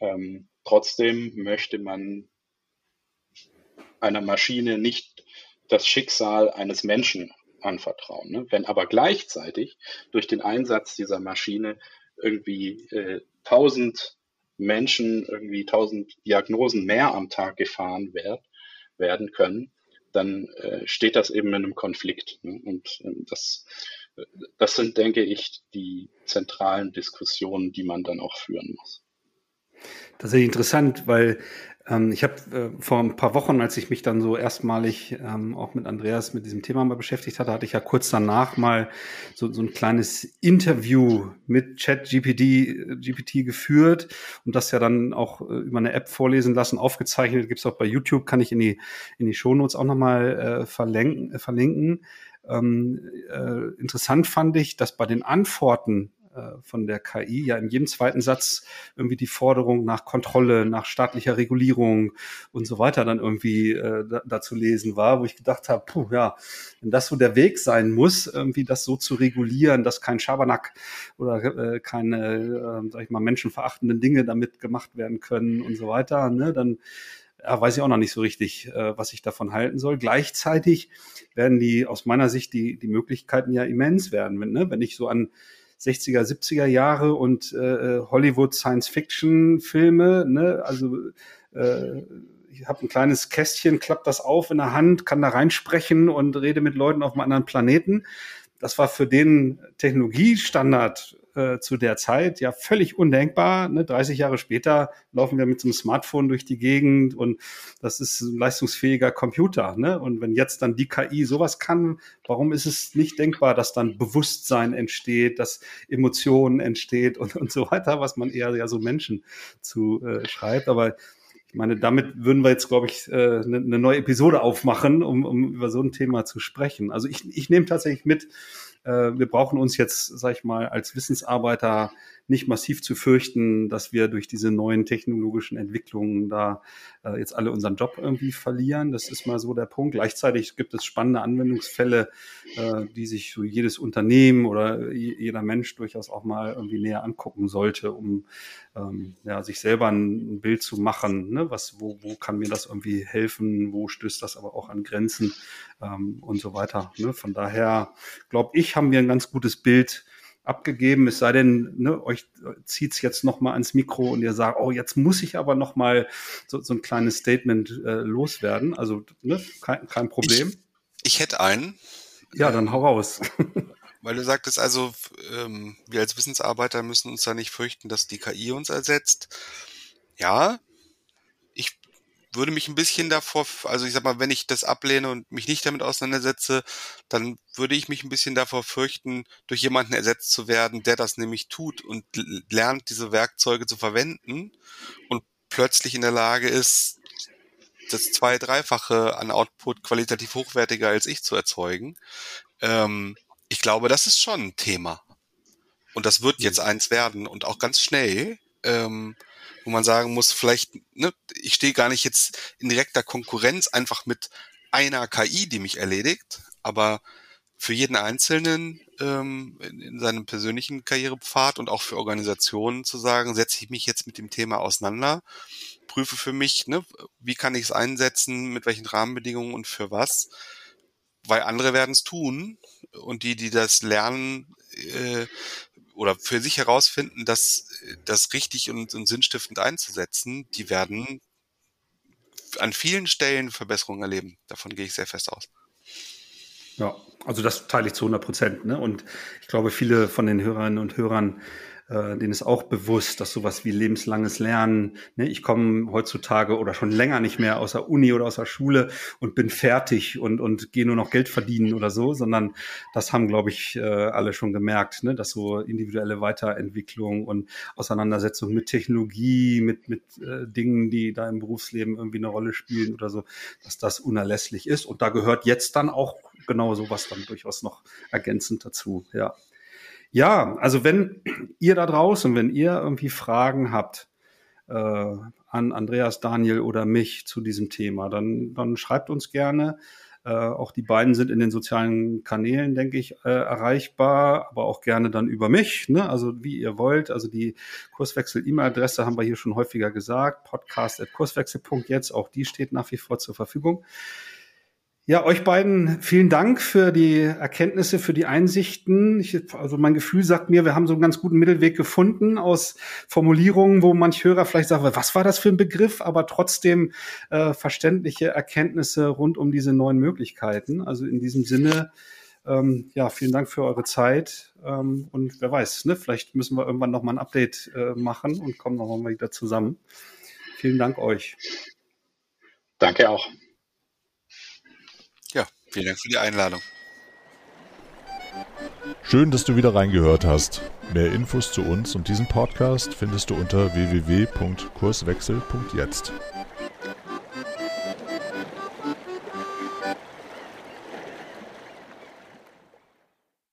Ähm, trotzdem möchte man einer Maschine nicht das Schicksal eines Menschen anvertrauen. Ne? Wenn aber gleichzeitig durch den Einsatz dieser Maschine irgendwie äh, tausend Menschen, irgendwie tausend Diagnosen mehr am Tag gefahren werd, werden können, dann äh, steht das eben in einem Konflikt. Ne? Und äh, das das sind, denke ich, die zentralen Diskussionen, die man dann auch führen muss. Das ist interessant, weil ähm, ich habe äh, vor ein paar Wochen, als ich mich dann so erstmalig ähm, auch mit Andreas mit diesem Thema mal beschäftigt hatte, hatte ich ja kurz danach mal so, so ein kleines Interview mit ChatGPT GPT geführt und das ja dann auch äh, über eine App vorlesen lassen, aufgezeichnet, gibt's auch bei YouTube, kann ich in die, in die Shownotes auch nochmal äh, verlinken. Äh, verlinken. Ähm, äh, interessant fand ich, dass bei den Antworten äh, von der KI ja in jedem zweiten Satz irgendwie die Forderung nach Kontrolle, nach staatlicher Regulierung und so weiter dann irgendwie äh, da, zu lesen war, wo ich gedacht habe, puh, ja, wenn das so der Weg sein muss, irgendwie das so zu regulieren, dass kein Schabernack oder äh, keine, äh, sag ich mal, menschenverachtenden Dinge damit gemacht werden können und so weiter, ne, dann ja, weiß ich auch noch nicht so richtig, äh, was ich davon halten soll. Gleichzeitig werden die aus meiner Sicht die, die Möglichkeiten ja immens werden. Wenn, ne? wenn ich so an 60er, 70er Jahre und äh, Hollywood Science Fiction Filme, ne? also äh, ich habe ein kleines Kästchen, klappt das auf in der Hand, kann da reinsprechen und rede mit Leuten auf einem anderen Planeten. Das war für den Technologiestandard äh, zu der Zeit ja völlig undenkbar. Ne? 30 Jahre später laufen wir mit so einem Smartphone durch die Gegend und das ist ein leistungsfähiger Computer. Ne? Und wenn jetzt dann die KI sowas kann, warum ist es nicht denkbar, dass dann Bewusstsein entsteht, dass Emotionen entsteht und, und so weiter, was man eher ja so Menschen zu äh, schreibt. Aber ich meine, damit würden wir jetzt, glaube ich, eine, äh, eine neue Episode aufmachen, um, um über so ein Thema zu sprechen. Also ich, ich nehme tatsächlich mit, äh, wir brauchen uns jetzt, sag ich mal, als Wissensarbeiter nicht massiv zu fürchten, dass wir durch diese neuen technologischen Entwicklungen da äh, jetzt alle unseren Job irgendwie verlieren. Das ist mal so der Punkt. Gleichzeitig gibt es spannende Anwendungsfälle, äh, die sich so jedes Unternehmen oder jeder Mensch durchaus auch mal irgendwie näher angucken sollte, um ähm, ja, sich selber ein, Bild zu machen. Ne? Was, wo, wo kann mir das irgendwie helfen? Wo stößt das aber auch an Grenzen ähm, und so weiter? Ne? Von daher glaube ich, haben wir ein ganz gutes Bild abgegeben, es sei denn, ne, euch zieht's jetzt noch mal ans Mikro und ihr sagt, oh, jetzt muss ich aber noch mal so, so ein kleines Statement äh, loswerden. Also ne, kein, kein Problem. Ich, ich hätte einen. Ja, dann hau raus. *laughs* Weil du sagtest also, ähm, wir als Wissensarbeiter müssen uns da nicht fürchten, dass die KI uns ersetzt. Ja, würde mich ein bisschen davor, also ich sag mal, wenn ich das ablehne und mich nicht damit auseinandersetze, dann würde ich mich ein bisschen davor fürchten, durch jemanden ersetzt zu werden, der das nämlich tut und lernt, diese Werkzeuge zu verwenden und plötzlich in der Lage ist, das zwei-, dreifache an Output qualitativ hochwertiger als ich zu erzeugen. Ähm, ich glaube, das ist schon ein Thema. Und das wird jetzt mhm. eins werden und auch ganz schnell. Ähm, wo man sagen muss, vielleicht, ne, ich stehe gar nicht jetzt in direkter Konkurrenz einfach mit einer KI, die mich erledigt, aber für jeden Einzelnen ähm, in, in seinem persönlichen Karrierepfad und auch für Organisationen zu sagen, setze ich mich jetzt mit dem Thema auseinander, prüfe für mich, ne, wie kann ich es einsetzen, mit welchen Rahmenbedingungen und für was, weil andere werden es tun und die, die das lernen, äh, oder für sich herausfinden, dass das richtig und, und sinnstiftend einzusetzen, die werden an vielen Stellen Verbesserungen erleben. Davon gehe ich sehr fest aus. Ja, also das teile ich zu 100 Prozent. Ne? Und ich glaube, viele von den Hörerinnen und Hörern äh, denen ist auch bewusst, dass sowas wie lebenslanges Lernen, ne, ich komme heutzutage oder schon länger nicht mehr aus der Uni oder aus der Schule und bin fertig und, und gehe nur noch Geld verdienen oder so, sondern das haben, glaube ich, äh, alle schon gemerkt, ne, dass so individuelle Weiterentwicklung und Auseinandersetzung mit Technologie, mit, mit äh, Dingen, die da im Berufsleben irgendwie eine Rolle spielen oder so, dass das unerlässlich ist. Und da gehört jetzt dann auch genau sowas dann durchaus noch ergänzend dazu, ja. Ja, also wenn ihr da draußen, wenn ihr irgendwie Fragen habt äh, an Andreas, Daniel oder mich zu diesem Thema, dann, dann schreibt uns gerne. Äh, auch die beiden sind in den sozialen Kanälen, denke ich, äh, erreichbar, aber auch gerne dann über mich, ne? also wie ihr wollt. Also die Kurswechsel-E-Mail-Adresse haben wir hier schon häufiger gesagt, podcast.kurswechsel.jetzt, auch die steht nach wie vor zur Verfügung. Ja, euch beiden vielen Dank für die Erkenntnisse, für die Einsichten. Ich, also mein Gefühl sagt mir, wir haben so einen ganz guten Mittelweg gefunden aus Formulierungen, wo manch Hörer vielleicht sagt, was war das für ein Begriff, aber trotzdem äh, verständliche Erkenntnisse rund um diese neuen Möglichkeiten. Also in diesem Sinne, ähm, ja, vielen Dank für eure Zeit. Ähm, und wer weiß, ne, vielleicht müssen wir irgendwann noch mal ein Update äh, machen und kommen noch mal wieder zusammen. Vielen Dank euch. Danke auch. Vielen Dank für die Einladung. Schön, dass du wieder reingehört hast. Mehr Infos zu uns und diesem Podcast findest du unter www.kurswechsel.jetzt.